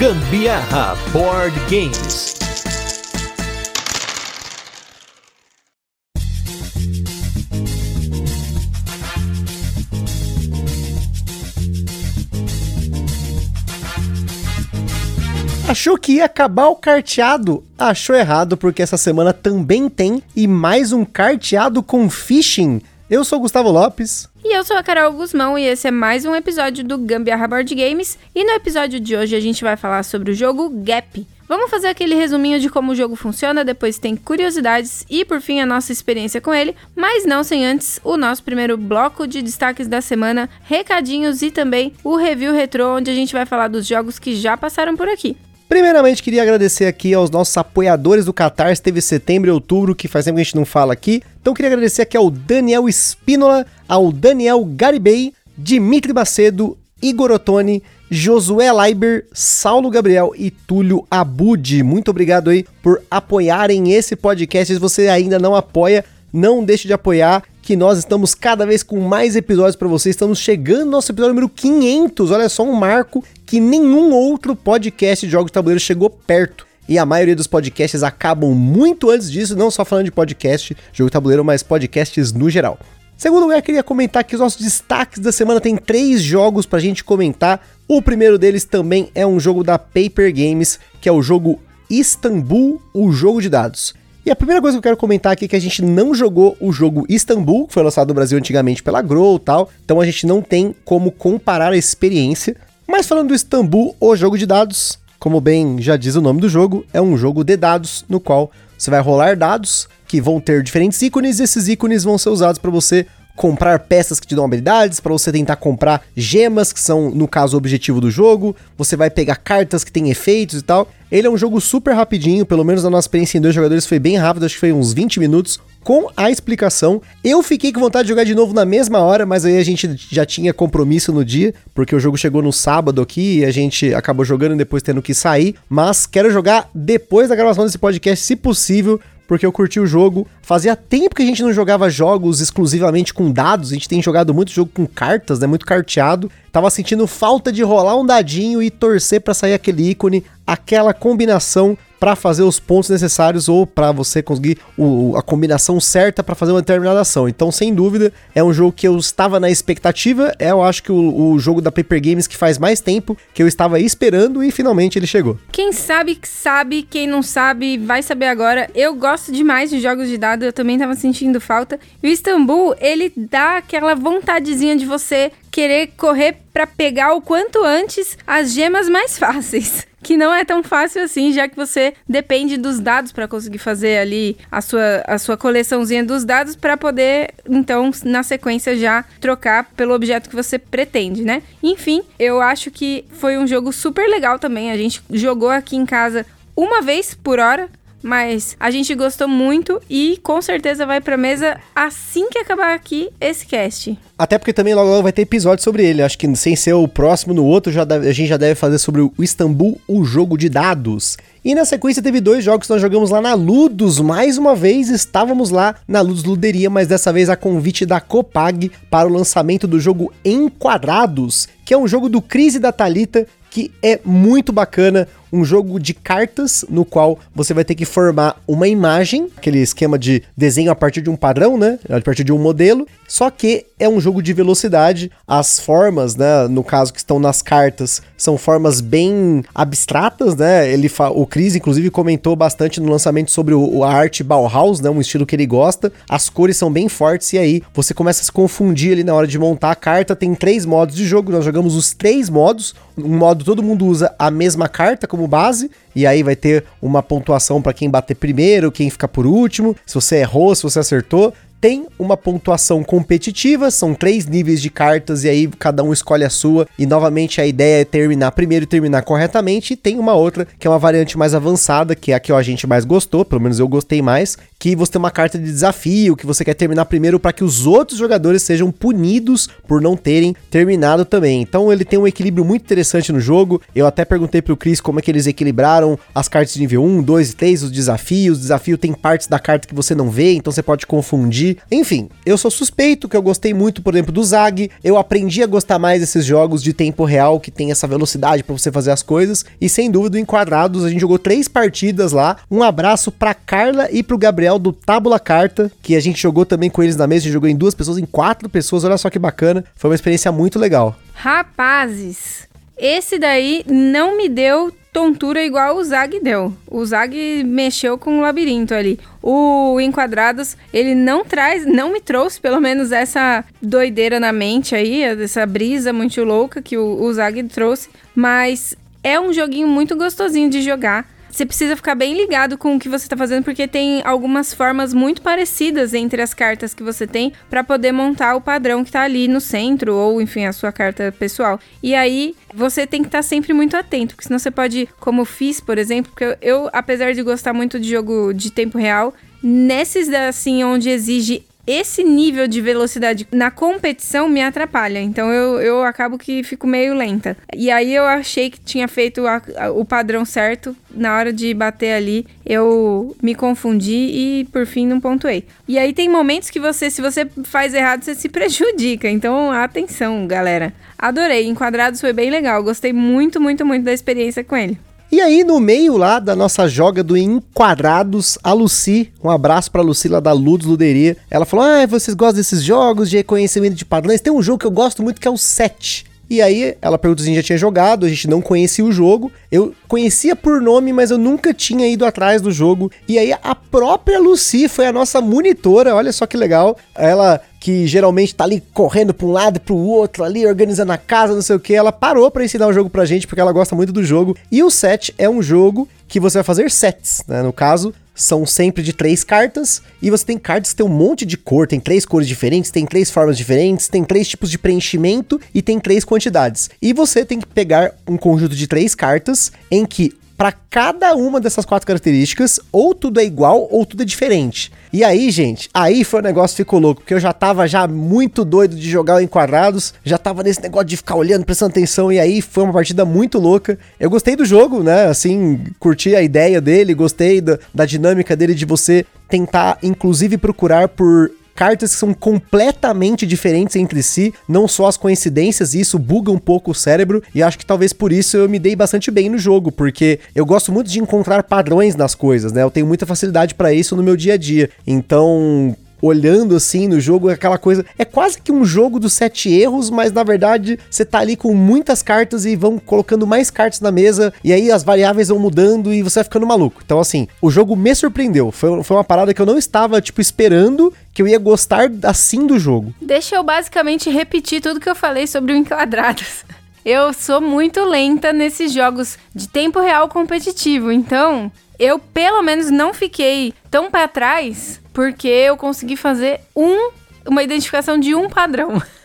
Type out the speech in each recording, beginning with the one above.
Gambiarra Board Games. Achou que ia acabar o carteado? Achou errado, porque essa semana também tem e mais um carteado com phishing. Eu sou o Gustavo Lopes. E eu sou a Carol Guzmão e esse é mais um episódio do Gambiarra Board Games. E no episódio de hoje a gente vai falar sobre o jogo Gap. Vamos fazer aquele resuminho de como o jogo funciona, depois tem curiosidades e por fim a nossa experiência com ele, mas não sem antes o nosso primeiro bloco de destaques da semana, recadinhos e também o review retrô, onde a gente vai falar dos jogos que já passaram por aqui. Primeiramente, queria agradecer aqui aos nossos apoiadores do Catarse, teve setembro e outubro, que faz tempo que a gente não fala aqui. Então, queria agradecer aqui ao Daniel Espínola, ao Daniel Garibay, Dimitri Macedo, Igor Ottoni, Josué Leiber, Saulo Gabriel e Túlio Abud. Muito obrigado aí por apoiarem esse podcast. Se você ainda não apoia, não deixe de apoiar que nós estamos cada vez com mais episódios para você. Estamos chegando no nosso episódio número 500. Olha só um marco que nenhum outro podcast de jogos de tabuleiro chegou perto. E a maioria dos podcasts acabam muito antes disso, não só falando de podcast, jogo de tabuleiro, mas podcasts no geral. Segundo lugar, queria comentar que os nossos destaques da semana tem três jogos pra gente comentar. O primeiro deles também é um jogo da Paper Games, que é o jogo Istanbul, o jogo de dados. E a primeira coisa que eu quero comentar aqui é que a gente não jogou o jogo Istanbul, que foi lançado no Brasil antigamente pela Grow e tal, então a gente não tem como comparar a experiência. Mas falando do Istanbul, o jogo de dados, como bem já diz o nome do jogo, é um jogo de dados no qual você vai rolar dados que vão ter diferentes ícones e esses ícones vão ser usados para você comprar peças que te dão habilidades, para você tentar comprar gemas, que são, no caso, o objetivo do jogo. Você vai pegar cartas que têm efeitos e tal. Ele é um jogo super rapidinho, pelo menos a nossa experiência em dois jogadores foi bem rápido, acho que foi uns 20 minutos. Com a explicação, eu fiquei com vontade de jogar de novo na mesma hora, mas aí a gente já tinha compromisso no dia, porque o jogo chegou no sábado aqui e a gente acabou jogando e depois tendo que sair. Mas quero jogar depois da gravação desse podcast, se possível, porque eu curti o jogo. Fazia tempo que a gente não jogava jogos exclusivamente com dados, a gente tem jogado muito jogo com cartas, né? Muito carteado. Tava sentindo falta de rolar um dadinho e torcer para sair aquele ícone, aquela combinação para fazer os pontos necessários ou para você conseguir o, a combinação certa para fazer uma determinada ação. Então, sem dúvida, é um jogo que eu estava na expectativa. É, eu acho que o, o jogo da Paper Games que faz mais tempo que eu estava esperando e finalmente ele chegou. Quem sabe sabe, quem não sabe vai saber agora. Eu gosto demais de jogos de dados, eu também estava sentindo falta. E o Istanbul, ele dá aquela vontadezinha de você querer correr para pegar o quanto antes as gemas mais fáceis que não é tão fácil assim, já que você depende dos dados para conseguir fazer ali a sua, a sua coleçãozinha dos dados para poder, então, na sequência já trocar pelo objeto que você pretende, né? Enfim, eu acho que foi um jogo super legal também. A gente jogou aqui em casa uma vez por hora, mas a gente gostou muito e com certeza vai pra mesa assim que acabar aqui esse cast. Até porque também logo, logo vai ter episódio sobre ele. Acho que sem ser o próximo no outro, já deve, a gente já deve fazer sobre o Istambul, o jogo de dados. E na sequência teve dois jogos que nós jogamos lá na Ludus. Mais uma vez estávamos lá na Ludus Luderia, mas dessa vez a convite da Copag para o lançamento do jogo Enquadrados, que é um jogo do Crise da Talita que é muito bacana, um jogo de cartas no qual você vai ter que formar uma imagem, aquele esquema de desenho a partir de um padrão, né? A partir de um modelo. Só que é um jogo de velocidade. As formas, né, no caso que estão nas cartas, são formas bem abstratas, né? Ele o Chris inclusive comentou bastante no lançamento sobre o, a arte Bauhaus, né, um estilo que ele gosta. As cores são bem fortes e aí você começa a se confundir ali na hora de montar a carta. Tem três modos de jogo, nós jogamos os três modos. Um modo todo mundo usa a mesma carta como base, e aí vai ter uma pontuação para quem bater primeiro, quem ficar por último, se você errou, se você acertou tem uma pontuação competitiva, são três níveis de cartas e aí cada um escolhe a sua. E novamente a ideia é terminar primeiro e terminar corretamente. E tem uma outra que é uma variante mais avançada, que é a que a gente mais gostou, pelo menos eu gostei mais, que você tem uma carta de desafio, que você quer terminar primeiro para que os outros jogadores sejam punidos por não terem terminado também. Então ele tem um equilíbrio muito interessante no jogo. Eu até perguntei pro Chris como é que eles equilibraram as cartas de nível 1, 2 e 3, os desafios. O desafio tem partes da carta que você não vê, então você pode confundir Enfim, eu sou suspeito que eu gostei muito, por exemplo, do Zag. Eu aprendi a gostar mais desses jogos de tempo real que tem essa velocidade para você fazer as coisas. E sem dúvida, em Enquadrados, a gente jogou três partidas lá. Um abraço pra Carla e pro Gabriel do Tábula Carta, que a gente jogou também com eles na mesa. A gente jogou em duas pessoas, em quatro pessoas. Olha só que bacana. Foi uma experiência muito legal. Rapazes, esse daí não me deu tontura igual o Zag deu. O Zag mexeu com o labirinto ali. O Enquadrados, ele não traz, não me trouxe pelo menos essa doideira na mente aí, essa brisa muito louca que o, o Zag trouxe, mas é um joguinho muito gostosinho de jogar. Você precisa ficar bem ligado com o que você está fazendo, porque tem algumas formas muito parecidas entre as cartas que você tem para poder montar o padrão que está ali no centro, ou enfim, a sua carta pessoal. E aí você tem que estar tá sempre muito atento, porque senão você pode, como fiz, por exemplo, porque eu, eu apesar de gostar muito de jogo de tempo real, nesses assim onde exige esse nível de velocidade na competição me atrapalha. Então eu, eu acabo que fico meio lenta. E aí eu achei que tinha feito a, a, o padrão certo. Na hora de bater ali, eu me confundi e por fim não pontuei. E aí tem momentos que você, se você faz errado, você se prejudica. Então atenção, galera. Adorei. Enquadrados foi bem legal. Gostei muito, muito, muito da experiência com ele. E aí, no meio lá da nossa joga do Enquadrados, a Lucy, um abraço pra Lucy lá da Ludos Luderia, ela falou: Ah, vocês gostam desses jogos de reconhecimento de padrões? Tem um jogo que eu gosto muito que é o 7. E aí ela perguntou se a gente já tinha jogado, a gente não conhecia o jogo. Eu conhecia por nome, mas eu nunca tinha ido atrás do jogo. E aí a própria Lucy foi a nossa monitora, olha só que legal. Ela que geralmente tá ali correndo para um lado pro outro, ali organizando a casa, não sei o que, ela parou para ensinar o jogo pra gente porque ela gosta muito do jogo. E o set é um jogo que você vai fazer sets, né? No caso, são sempre de três cartas, e você tem cartas que tem um monte de cor, tem três cores diferentes, tem três formas diferentes, tem três tipos de preenchimento e tem três quantidades. E você tem que pegar um conjunto de três cartas em que para cada uma dessas quatro características, ou tudo é igual ou tudo é diferente. E aí, gente, aí foi o negócio ficou louco, porque eu já tava já muito doido de jogar em quadrados, já tava nesse negócio de ficar olhando, prestando atenção, e aí foi uma partida muito louca. Eu gostei do jogo, né? Assim, curti a ideia dele, gostei da, da dinâmica dele de você tentar, inclusive, procurar por cartas que são completamente diferentes entre si, não só as coincidências, e isso buga um pouco o cérebro, e acho que talvez por isso eu me dei bastante bem no jogo, porque eu gosto muito de encontrar padrões nas coisas, né? Eu tenho muita facilidade para isso no meu dia a dia. Então, olhando assim no jogo, é aquela coisa. É quase que um jogo dos sete erros, mas na verdade você tá ali com muitas cartas e vão colocando mais cartas na mesa, e aí as variáveis vão mudando e você vai ficando maluco. Então, assim, o jogo me surpreendeu. Foi, foi uma parada que eu não estava, tipo, esperando que eu ia gostar assim do jogo. Deixa eu basicamente repetir tudo que eu falei sobre o Enquadrados. Eu sou muito lenta nesses jogos de tempo real competitivo, então eu pelo menos não fiquei tão para trás porque eu consegui fazer um, uma identificação de um padrão.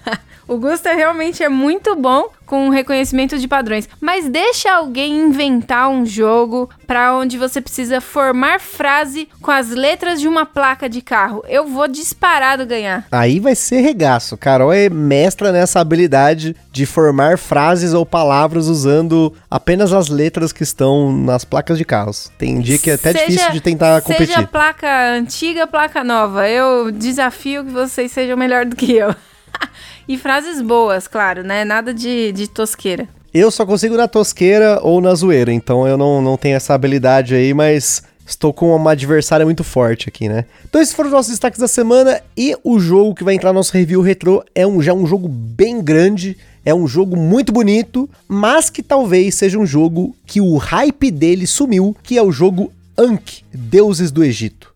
o Gusta realmente é muito bom com reconhecimento de padrões, mas deixa alguém inventar um jogo para onde você precisa formar frase com as letras de uma placa de carro. Eu vou disparado ganhar. Aí vai ser regaço. Carol é mestra nessa habilidade de formar frases ou palavras usando apenas as letras que estão nas placas de carros. Tem dia que é até seja, difícil de tentar competir. Seja placa antiga, placa nova. Eu desafio que vocês sejam melhor do que eu. e frases boas, claro, né? Nada de, de tosqueira. Eu só consigo na tosqueira ou na zoeira, então eu não, não tenho essa habilidade aí, mas estou com uma adversária muito forte aqui, né? Então esses foram os nossos destaques da semana e o jogo que vai entrar no nosso review retrô é um, já um jogo bem grande, é um jogo muito bonito, mas que talvez seja um jogo que o hype dele sumiu, que é o jogo Ankh, Deuses do Egito.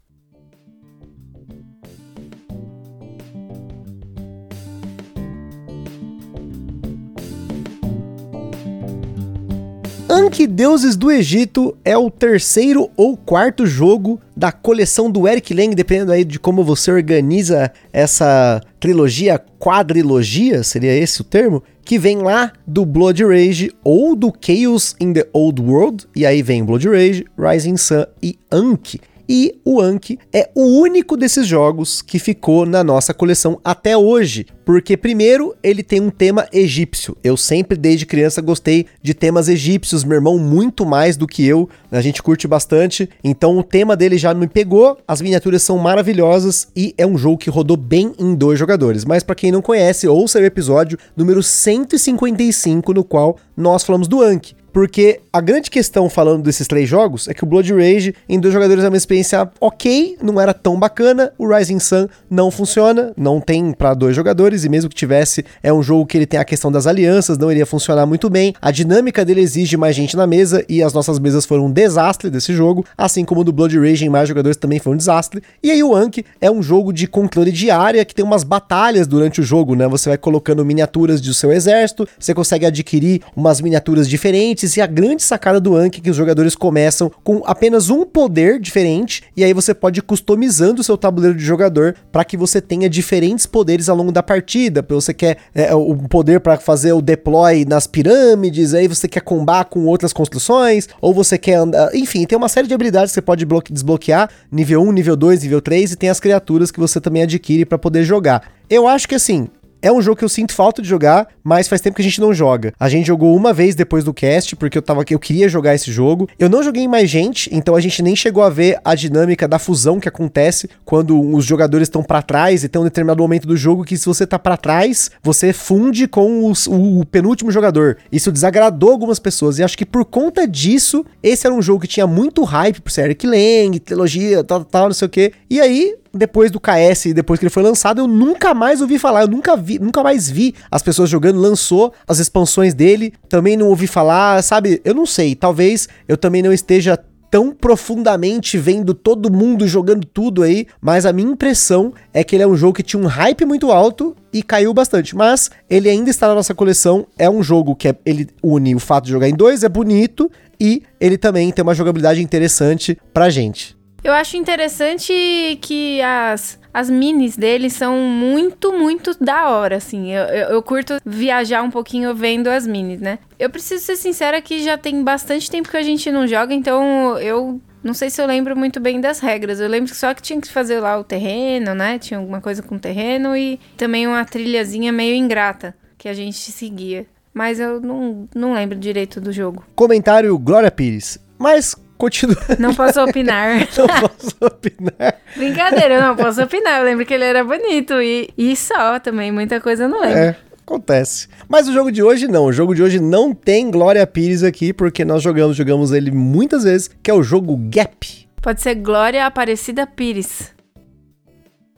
Ankh Deuses do Egito é o terceiro ou quarto jogo da coleção do Eric Lang, dependendo aí de como você organiza essa trilogia, quadrilogia, seria esse o termo? Que vem lá do Blood Rage ou do Chaos in the Old World, e aí vem Blood Rage, Rising Sun e Ankh. E o Anki é o único desses jogos que ficou na nossa coleção até hoje. Porque, primeiro, ele tem um tema egípcio. Eu sempre, desde criança, gostei de temas egípcios. Meu irmão, muito mais do que eu. A gente curte bastante. Então, o tema dele já me pegou. As miniaturas são maravilhosas. E é um jogo que rodou bem em dois jogadores. Mas, para quem não conhece, ouça o episódio número 155, no qual nós falamos do Anki. Porque a grande questão falando desses três jogos é que o Blood Rage em dois jogadores é uma experiência ok, não era tão bacana. O Rising Sun não funciona, não tem para dois jogadores e mesmo que tivesse, é um jogo que ele tem a questão das alianças, não iria funcionar muito bem. A dinâmica dele exige mais gente na mesa e as nossas mesas foram um desastre desse jogo, assim como o do Blood Rage em mais jogadores também foi um desastre. E aí o Anki é um jogo de controle de área que tem umas batalhas durante o jogo, né? Você vai colocando miniaturas do seu exército, você consegue adquirir umas miniaturas diferentes e a grande sacada do Anki é que os jogadores começam com apenas um poder diferente e aí você pode ir customizando o seu tabuleiro de jogador para que você tenha diferentes poderes ao longo da partida. Você quer é, o poder para fazer o deploy nas pirâmides, aí você quer combar com outras construções, ou você quer andar. Enfim, tem uma série de habilidades que você pode desbloquear: nível 1, nível 2, nível 3, e tem as criaturas que você também adquire para poder jogar. Eu acho que assim, é um jogo que eu sinto falta de jogar, mas faz tempo que a gente não joga. A gente jogou uma vez depois do cast, porque eu tava eu queria jogar esse jogo. Eu não joguei mais gente, então a gente nem chegou a ver a dinâmica da fusão que acontece quando os jogadores estão para trás e tem um determinado momento do jogo que se você tá para trás, você funde com os, o, o, penúltimo jogador. Isso desagradou algumas pessoas e acho que por conta disso, esse era um jogo que tinha muito hype por ser Eric Lang, trilogia, tal, tal, não sei o que. E aí, depois do KS, depois que ele foi lançado, eu nunca mais ouvi falar, eu nunca vi, nunca mais vi as pessoas jogando, lançou as expansões dele, também não ouvi falar, sabe? Eu não sei, talvez eu também não esteja tão profundamente vendo todo mundo jogando tudo aí, mas a minha impressão é que ele é um jogo que tinha um hype muito alto e caiu bastante, mas ele ainda está na nossa coleção, é um jogo que é, ele une o fato de jogar em dois, é bonito e ele também tem uma jogabilidade interessante pra gente. Eu acho interessante que as, as minis dele são muito, muito da hora, assim. Eu, eu, eu, curto viajar um pouquinho vendo as minis, né? Eu preciso ser sincera que já tem bastante tempo que a gente não joga, então eu não sei se eu lembro muito bem das regras. Eu lembro só que tinha que fazer lá o terreno, né? Tinha alguma coisa com terreno e também uma trilhazinha meio ingrata que a gente seguia. Mas eu não, não lembro direito do jogo. Comentário Glória Pires. Mas continua. Não posso opinar. não posso opinar. Brincadeira, eu não posso opinar. Eu lembro que ele era bonito e, e só também, muita coisa eu não lembro. É. Acontece. Mas o jogo de hoje não. O jogo de hoje não tem Glória Pires aqui, porque nós jogamos, jogamos ele muitas vezes, que é o jogo Gap. Pode ser Glória Aparecida Pires.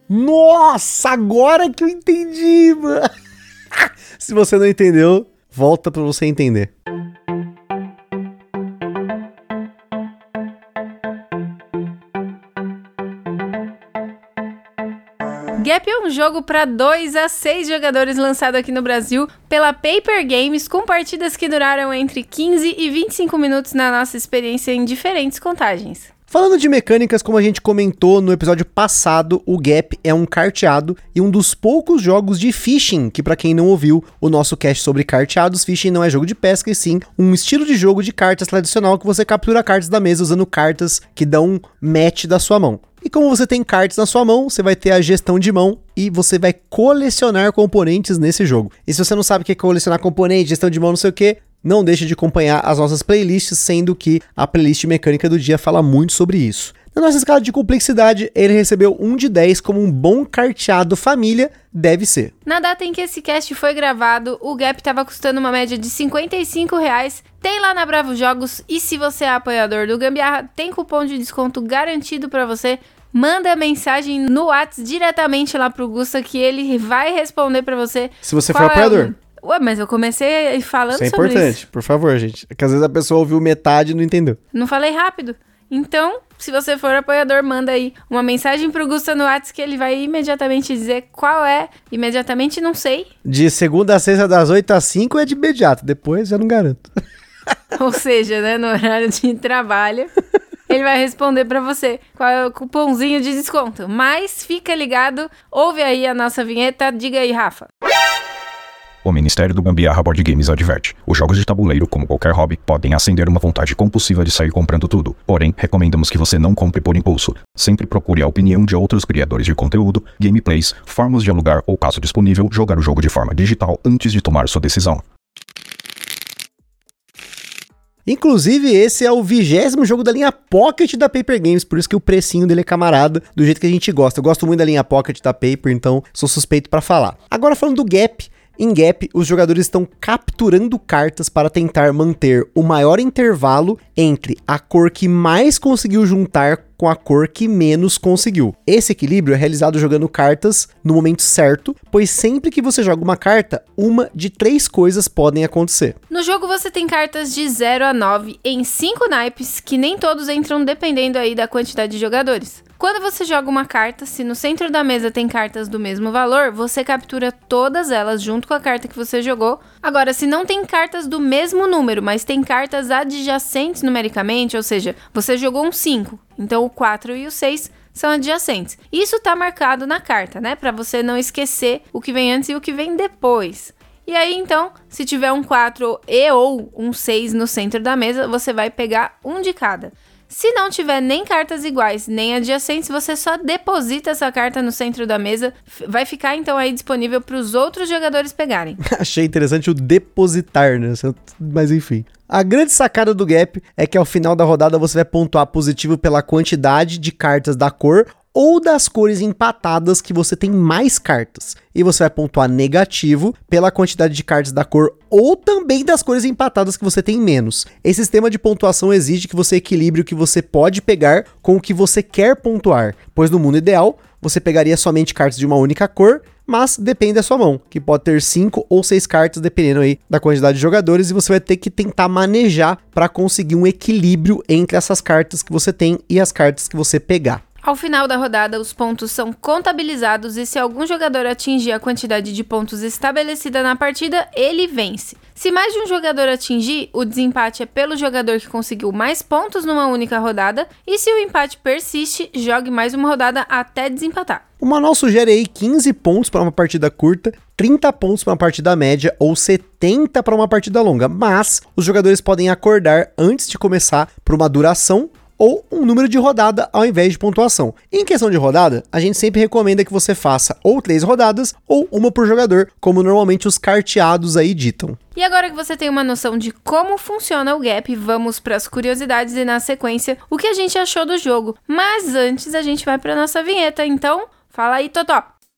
Nossa, agora que eu entendi, mano. Se você não entendeu, volta para você entender. Gap é um jogo para 2 a 6 jogadores lançado aqui no Brasil pela Paper Games, com partidas que duraram entre 15 e 25 minutos na nossa experiência em diferentes contagens. Falando de mecânicas, como a gente comentou no episódio passado, o Gap é um carteado e um dos poucos jogos de fishing, que para quem não ouviu o nosso cast sobre carteados, fishing não é jogo de pesca e sim um estilo de jogo de cartas tradicional que você captura cartas da mesa usando cartas que dão match da sua mão. E como você tem cartas na sua mão, você vai ter a gestão de mão e você vai colecionar componentes nesse jogo. E se você não sabe o que é colecionar componentes, gestão de mão, não sei o que, não deixe de acompanhar as nossas playlists, sendo que a playlist mecânica do dia fala muito sobre isso. Na nossa escala de complexidade, ele recebeu 1 de 10 como um bom carteado família deve ser. Na data em que esse cast foi gravado, o Gap estava custando uma média de 55 reais. Tem lá na Bravo Jogos e se você é apoiador do Gambiarra, tem cupom de desconto garantido para você. Manda mensagem no WhatsApp diretamente lá pro Gusta que ele vai responder para você. Se você for apoiador. É o... Ué, mas eu comecei falando sobre isso. É importante, isso. por favor, gente. Porque às vezes a pessoa ouviu metade e não entendeu. Não falei rápido. Então, se você for apoiador, manda aí uma mensagem pro Gusta no WhatsApp que ele vai imediatamente dizer qual é. Imediatamente não sei. De segunda a sexta, das 8 às 5 é de imediato. Depois já não garanto. Ou seja, né, no horário de trabalho. ele vai responder para você qual é o cupomzinho de desconto. Mas fica ligado, ouve aí a nossa vinheta, diga aí, Rafa. O Ministério do Gambiarra Board Games adverte: os jogos de tabuleiro, como qualquer hobby, podem acender uma vontade compulsiva de sair comprando tudo. Porém, recomendamos que você não compre por impulso. Sempre procure a opinião de outros criadores de conteúdo, gameplays, formas de alugar ou, caso disponível, jogar o jogo de forma digital antes de tomar sua decisão. Inclusive, esse é o vigésimo jogo da linha Pocket da Paper Games, por isso que o precinho dele é camarada, do jeito que a gente gosta. Eu gosto muito da linha Pocket da Paper, então sou suspeito para falar. Agora falando do Gap, em Gap, os jogadores estão capturando cartas para tentar manter o maior intervalo entre a cor que mais conseguiu juntar com a cor que menos conseguiu. Esse equilíbrio é realizado jogando cartas no momento certo, pois sempre que você joga uma carta, uma de três coisas podem acontecer. No jogo você tem cartas de 0 a 9 em 5 naipes, que nem todos entram dependendo aí da quantidade de jogadores. Quando você joga uma carta, se no centro da mesa tem cartas do mesmo valor, você captura todas elas junto com a carta que você jogou. Agora, se não tem cartas do mesmo número, mas tem cartas adjacentes numericamente, ou seja, você jogou um 5, então o 4 e o 6 são adjacentes. Isso está marcado na carta, né? Para você não esquecer o que vem antes e o que vem depois. E aí, então, se tiver um 4 e ou um 6 no centro da mesa, você vai pegar um de cada. Se não tiver nem cartas iguais, nem adjacentes, você só deposita essa carta no centro da mesa. Vai ficar então aí disponível para os outros jogadores pegarem. Achei interessante o depositar, né? Mas enfim. A grande sacada do Gap é que ao final da rodada você vai pontuar positivo pela quantidade de cartas da cor ou das cores empatadas que você tem mais cartas. E você vai pontuar negativo pela quantidade de cartas da cor ou também das cores empatadas que você tem menos. Esse sistema de pontuação exige que você equilibre o que você pode pegar com o que você quer pontuar, pois no mundo ideal você pegaria somente cartas de uma única cor, mas depende da sua mão, que pode ter 5 ou 6 cartas dependendo aí da quantidade de jogadores e você vai ter que tentar manejar para conseguir um equilíbrio entre essas cartas que você tem e as cartas que você pegar. Ao final da rodada, os pontos são contabilizados e se algum jogador atingir a quantidade de pontos estabelecida na partida, ele vence. Se mais de um jogador atingir, o desempate é pelo jogador que conseguiu mais pontos numa única rodada, e se o empate persiste, jogue mais uma rodada até desempatar. O manual sugere aí 15 pontos para uma partida curta, 30 pontos para uma partida média ou 70 para uma partida longa, mas os jogadores podem acordar antes de começar por uma duração ou um número de rodada ao invés de pontuação. Em questão de rodada, a gente sempre recomenda que você faça ou três rodadas ou uma por jogador, como normalmente os carteados aí ditam. E agora que você tem uma noção de como funciona o gap, vamos para as curiosidades e na sequência o que a gente achou do jogo. Mas antes a gente vai para nossa vinheta, então fala aí, Totó.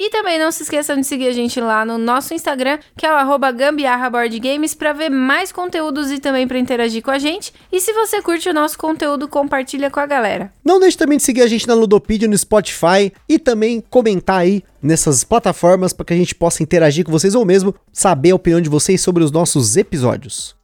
E também não se esqueçam de seguir a gente lá no nosso Instagram, que é o arroba gambiarraboardgames, para ver mais conteúdos e também para interagir com a gente. E se você curte o nosso conteúdo, compartilha com a galera. Não deixe também de seguir a gente na Ludopedia, no Spotify e também comentar aí nessas plataformas para que a gente possa interagir com vocês ou mesmo saber a opinião de vocês sobre os nossos episódios.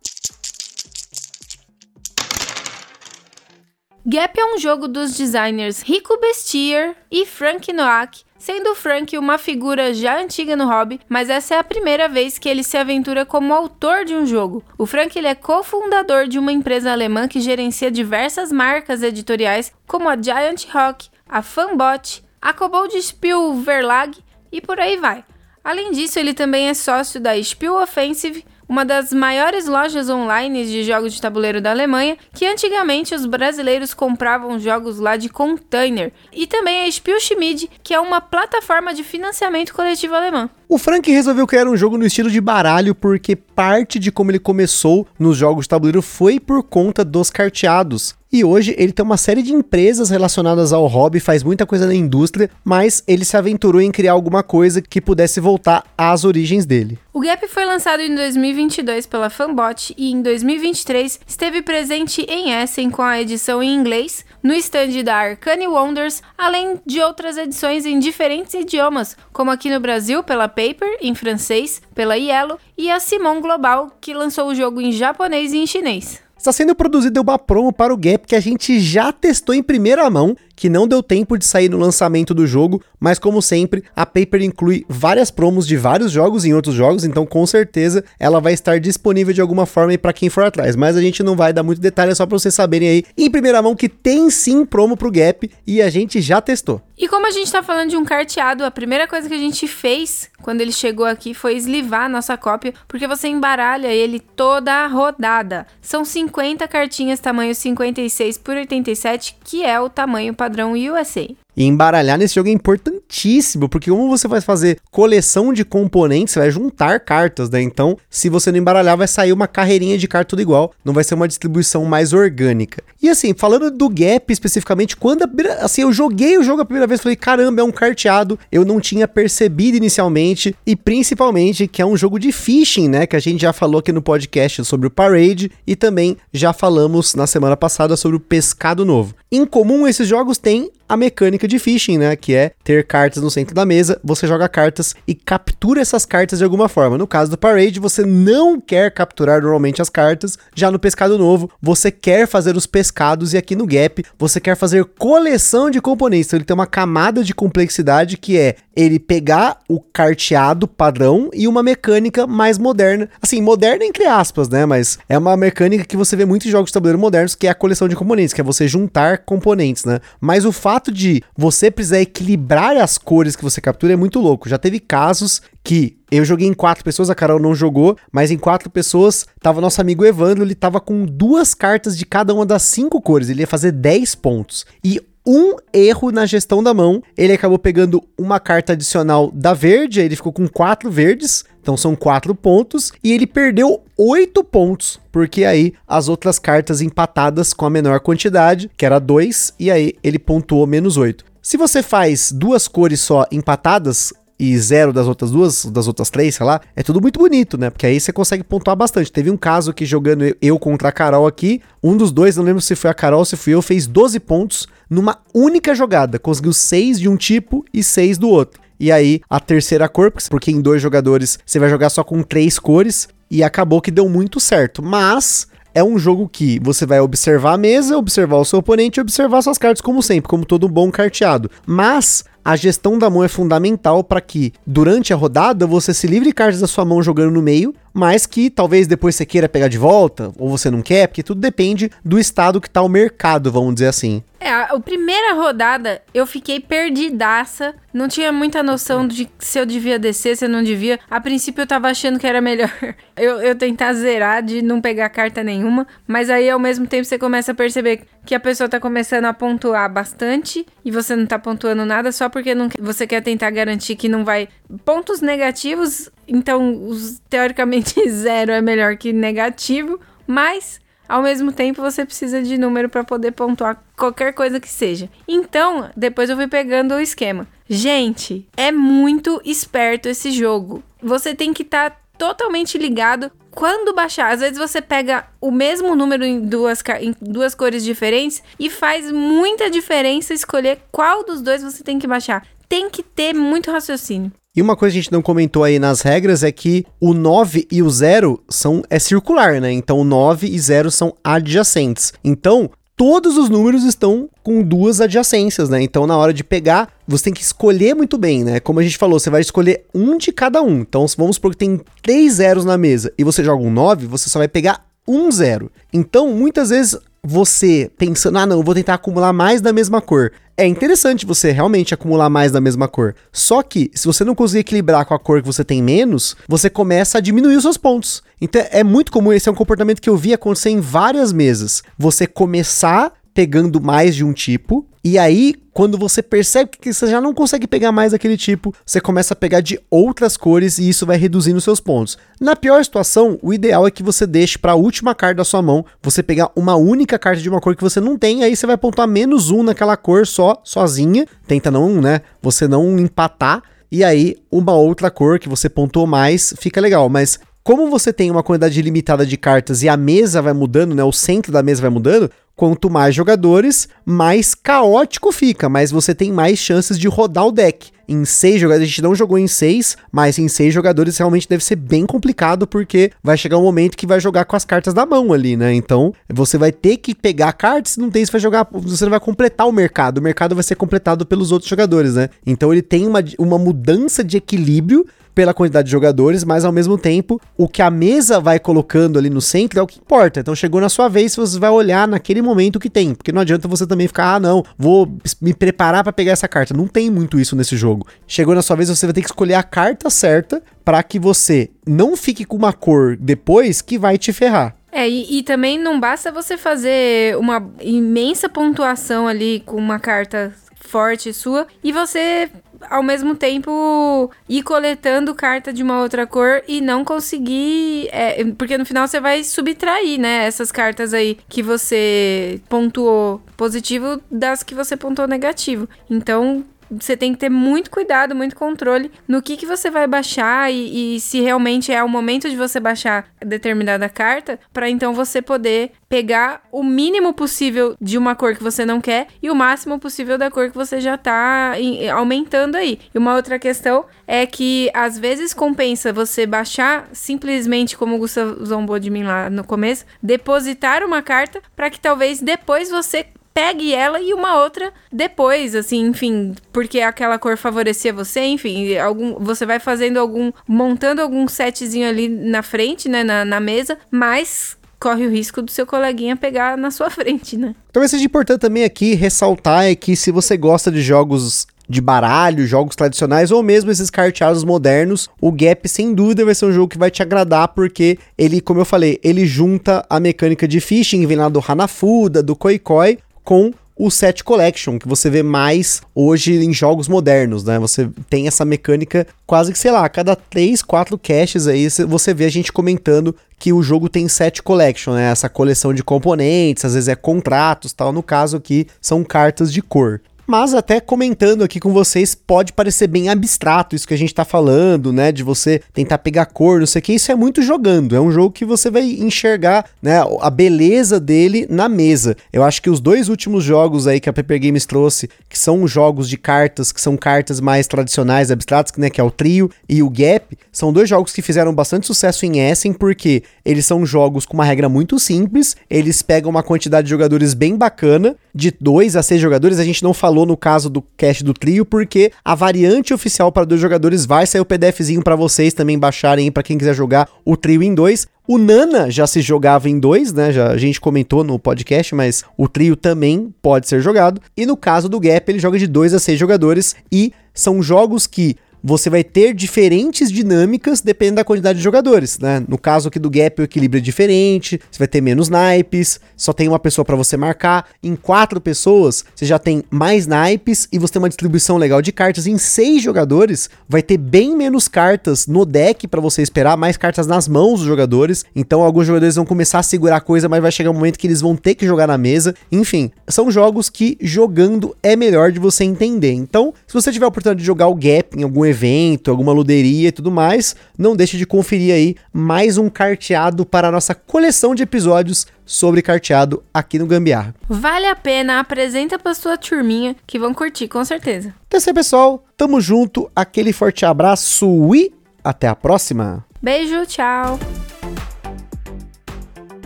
Gap é um jogo dos designers Rico Bestier e Frank Noack, Sendo Frank uma figura já antiga no hobby, mas essa é a primeira vez que ele se aventura como autor de um jogo. O Frank ele é cofundador de uma empresa alemã que gerencia diversas marcas editoriais, como a Giant Rock, a Fanbot, a Kobold Spiel Verlag e por aí vai. Além disso, ele também é sócio da Spiel Offensive, uma das maiores lojas online de jogos de tabuleiro da Alemanha, que antigamente os brasileiros compravam jogos lá de container, e também a Spielschmied, que é uma plataforma de financiamento coletivo alemã. O Frank resolveu criar um jogo no estilo de baralho porque parte de como ele começou nos jogos de tabuleiro foi por conta dos carteados. E hoje ele tem uma série de empresas relacionadas ao hobby, faz muita coisa na indústria, mas ele se aventurou em criar alguma coisa que pudesse voltar às origens dele. O Gap foi lançado em 2022 pela Fanbot e em 2023 esteve presente em Essen com a edição em inglês, no stand da Arcane Wonders, além de outras edições em diferentes idiomas, como aqui no Brasil pela Paper, em francês, pela Yellow, e a Simon Global, que lançou o jogo em japonês e em chinês. Está sendo produzido uma promo para o Gap que a gente já testou em primeira mão que não deu tempo de sair no lançamento do jogo, mas como sempre, a Paper inclui várias promos de vários jogos em outros jogos, então com certeza ela vai estar disponível de alguma forma para quem for atrás. Mas a gente não vai dar muito detalhe, é só para vocês saberem aí em primeira mão que tem sim promo pro Gap e a gente já testou. E como a gente tá falando de um carteado, a primeira coisa que a gente fez quando ele chegou aqui foi eslivar a nossa cópia, porque você embaralha ele toda a rodada. São 50 cartinhas tamanho 56 por 87, que é o tamanho padrão USA. E embaralhar nesse jogo é importantíssimo, porque como você vai fazer coleção de componentes, você vai juntar cartas, né? Então, se você não embaralhar, vai sair uma carreirinha de carta tudo igual, não vai ser uma distribuição mais orgânica. E assim, falando do Gap especificamente, quando a, assim, eu joguei o jogo a primeira vez, falei, caramba, é um carteado, eu não tinha percebido inicialmente, e principalmente que é um jogo de fishing, né? Que a gente já falou aqui no podcast sobre o Parade, e também já falamos na semana passada sobre o Pescado Novo. Em comum, esses jogos têm a mecânica de fishing, né? Que é ter cartas no centro da mesa, você joga cartas e captura essas cartas de alguma forma. No caso do Parade, você não quer capturar normalmente as cartas. Já no Pescado Novo, você quer fazer os pescados e aqui no Gap, você quer fazer coleção de componentes. Então ele tem uma camada de complexidade que é ele pegar o carteado padrão e uma mecânica mais moderna. Assim, moderna entre aspas, né? Mas é uma mecânica que você vê muito em jogos de tabuleiro modernos, que é a coleção de componentes, que é você juntar componentes, né? Mas o fato fato de você precisar equilibrar as cores que você captura é muito louco. Já teve casos que eu joguei em quatro pessoas, a Carol não jogou, mas em quatro pessoas tava nosso amigo Evandro, ele tava com duas cartas de cada uma das cinco cores, ele ia fazer 10 pontos. E um erro na gestão da mão. Ele acabou pegando uma carta adicional da verde, ele ficou com quatro verdes, então são quatro pontos, e ele perdeu oito pontos, porque aí as outras cartas empatadas com a menor quantidade, que era dois, e aí ele pontuou menos oito. Se você faz duas cores só empatadas, e zero das outras duas, das outras três, sei lá, é tudo muito bonito, né? Porque aí você consegue pontuar bastante. Teve um caso que jogando eu contra a Carol aqui, um dos dois, não lembro se foi a Carol ou se fui eu, fez 12 pontos numa única jogada. Conseguiu 6 de um tipo e 6 do outro. E aí, a terceira cor, porque em dois jogadores você vai jogar só com três cores, e acabou que deu muito certo. Mas é um jogo que você vai observar a mesa, observar o seu oponente e observar suas cartas como sempre, como todo bom carteado. Mas a gestão da mão é fundamental para que, durante a rodada, você se livre de cartas da sua mão jogando no meio, mas que talvez depois você queira pegar de volta, ou você não quer, porque tudo depende do estado que tá o mercado, vamos dizer assim. É, a, primeira rodada eu fiquei perdidaça, não tinha muita noção de se eu devia descer, se eu não devia. A princípio eu tava achando que era melhor eu, eu tentar zerar de não pegar carta nenhuma, mas aí ao mesmo tempo você começa a perceber que a pessoa tá começando a pontuar bastante e você não tá pontuando nada só porque não, você quer tentar garantir que não vai. Pontos negativos, então os, teoricamente zero é melhor que negativo, mas ao mesmo tempo, você precisa de número para poder pontuar qualquer coisa que seja. Então, depois eu fui pegando o esquema. Gente, é muito esperto esse jogo. Você tem que estar tá totalmente ligado quando baixar. Às vezes você pega o mesmo número em duas, em duas cores diferentes e faz muita diferença escolher qual dos dois você tem que baixar. Tem que ter muito raciocínio. E uma coisa que a gente não comentou aí nas regras é que o 9 e o 0 são é circular, né? Então o 9 e 0 são adjacentes. Então, todos os números estão com duas adjacências, né? Então, na hora de pegar, você tem que escolher muito bem, né? Como a gente falou, você vai escolher um de cada um. Então, vamos supor que tem três zeros na mesa e você joga um 9, você só vai pegar um zero. Então, muitas vezes você pensando, ah, não, vou tentar acumular mais da mesma cor. é interessante você realmente acumular mais da mesma cor. Só que, se você não conseguir equilibrar com a cor que você tem menos, você começa a diminuir os seus pontos. Então é muito comum, esse é um comportamento que eu vi acontecer em várias mesas. Você começar pegando mais de um tipo, e aí, quando você percebe que você já não consegue pegar mais aquele tipo, você começa a pegar de outras cores e isso vai reduzindo seus pontos. Na pior situação, o ideal é que você deixe para a última carta da sua mão, você pegar uma única carta de uma cor que você não tem, aí você vai pontuar menos um naquela cor só, sozinha. Tenta não, né, você não empatar. E aí, uma outra cor que você pontuou mais fica legal, mas como você tem uma quantidade limitada de cartas e a mesa vai mudando, né? O centro da mesa vai mudando, quanto mais jogadores, mais caótico fica, mas você tem mais chances de rodar o deck. Em seis jogadores, a gente não jogou em seis, mas em seis jogadores realmente deve ser bem complicado, porque vai chegar um momento que vai jogar com as cartas da mão ali, né? Então você vai ter que pegar cartas, se não tem, você vai jogar, você não vai completar o mercado. O mercado vai ser completado pelos outros jogadores, né? Então ele tem uma, uma mudança de equilíbrio pela quantidade de jogadores, mas ao mesmo tempo, o que a mesa vai colocando ali no centro é o que importa. Então chegou na sua vez, você vai olhar naquele momento que tem, porque não adianta você também ficar, ah, não, vou me preparar para pegar essa carta. Não tem muito isso nesse jogo. Chegou na sua vez, você vai ter que escolher a carta certa para que você não fique com uma cor depois que vai te ferrar. É, e, e, também não basta você fazer uma imensa pontuação ali com uma carta forte sua e você ao mesmo tempo ir coletando carta de uma outra cor e não conseguir. É, porque no final você vai subtrair, né? Essas cartas aí que você pontuou positivo das que você pontuou negativo. Então, você tem que ter muito cuidado, muito controle no que, que você vai baixar e, e se realmente é o momento de você baixar determinada carta, para então você poder pegar o mínimo possível de uma cor que você não quer e o máximo possível da cor que você já tá aumentando aí. E uma outra questão é que às vezes compensa você baixar simplesmente como o Gustavo zombou de mim lá no começo, depositar uma carta para que talvez depois você pegue ela e uma outra depois, assim, enfim, porque aquela cor favorecia você, enfim, algum, você vai fazendo algum, montando algum setzinho ali na frente, né, na, na mesa, mas corre o risco do seu coleguinha pegar na sua frente, né? Talvez seja importante também aqui ressaltar é que se você gosta de jogos de baralho, jogos tradicionais ou mesmo esses carteados modernos, o Gap sem dúvida vai ser um jogo que vai te agradar porque ele, como eu falei, ele junta a mecânica de fishing, vem lá do Hanafuda, do Koi Koi, com o set collection, que você vê mais hoje em jogos modernos, né? Você tem essa mecânica quase que, sei lá, a cada 3, 4 caches aí, você vê a gente comentando que o jogo tem set collection, né? Essa coleção de componentes, às vezes é contratos, tal. No caso aqui, são cartas de cor. Mas até comentando aqui com vocês, pode parecer bem abstrato isso que a gente tá falando, né? De você tentar pegar cor, não sei o que. Isso é muito jogando. É um jogo que você vai enxergar, né? A beleza dele na mesa. Eu acho que os dois últimos jogos aí que a Paper Games trouxe, que são jogos de cartas, que são cartas mais tradicionais, abstratas, né? Que é o Trio e o Gap, são dois jogos que fizeram bastante sucesso em Essen, porque eles são jogos com uma regra muito simples, eles pegam uma quantidade de jogadores bem bacana, de 2 a 6 jogadores. A gente não falou no caso do cast do trio, porque a variante oficial para dois jogadores vai sair o PDFzinho para vocês também baixarem para quem quiser jogar o trio em dois. O Nana já se jogava em dois, né? Já a gente comentou no podcast, mas o trio também pode ser jogado. E no caso do Gap, ele joga de 2 a 6 jogadores e são jogos que você vai ter diferentes dinâmicas dependendo da quantidade de jogadores, né? No caso aqui do Gap, o equilíbrio é diferente, você vai ter menos naipes, só tem uma pessoa para você marcar. Em quatro pessoas, você já tem mais naipes e você tem uma distribuição legal de cartas. Em seis jogadores, vai ter bem menos cartas no deck para você esperar, mais cartas nas mãos dos jogadores. Então, alguns jogadores vão começar a segurar a coisa, mas vai chegar um momento que eles vão ter que jogar na mesa. Enfim, são jogos que jogando é melhor de você entender. Então, se você tiver a oportunidade de jogar o Gap em algum evento, evento, alguma luderia e tudo mais, não deixe de conferir aí mais um carteado para a nossa coleção de episódios sobre carteado aqui no Gambiarra. Vale a pena, apresenta para sua turminha que vão curtir com certeza. Então é isso aí, pessoal. Tamo junto, aquele forte abraço e até a próxima. Beijo, tchau.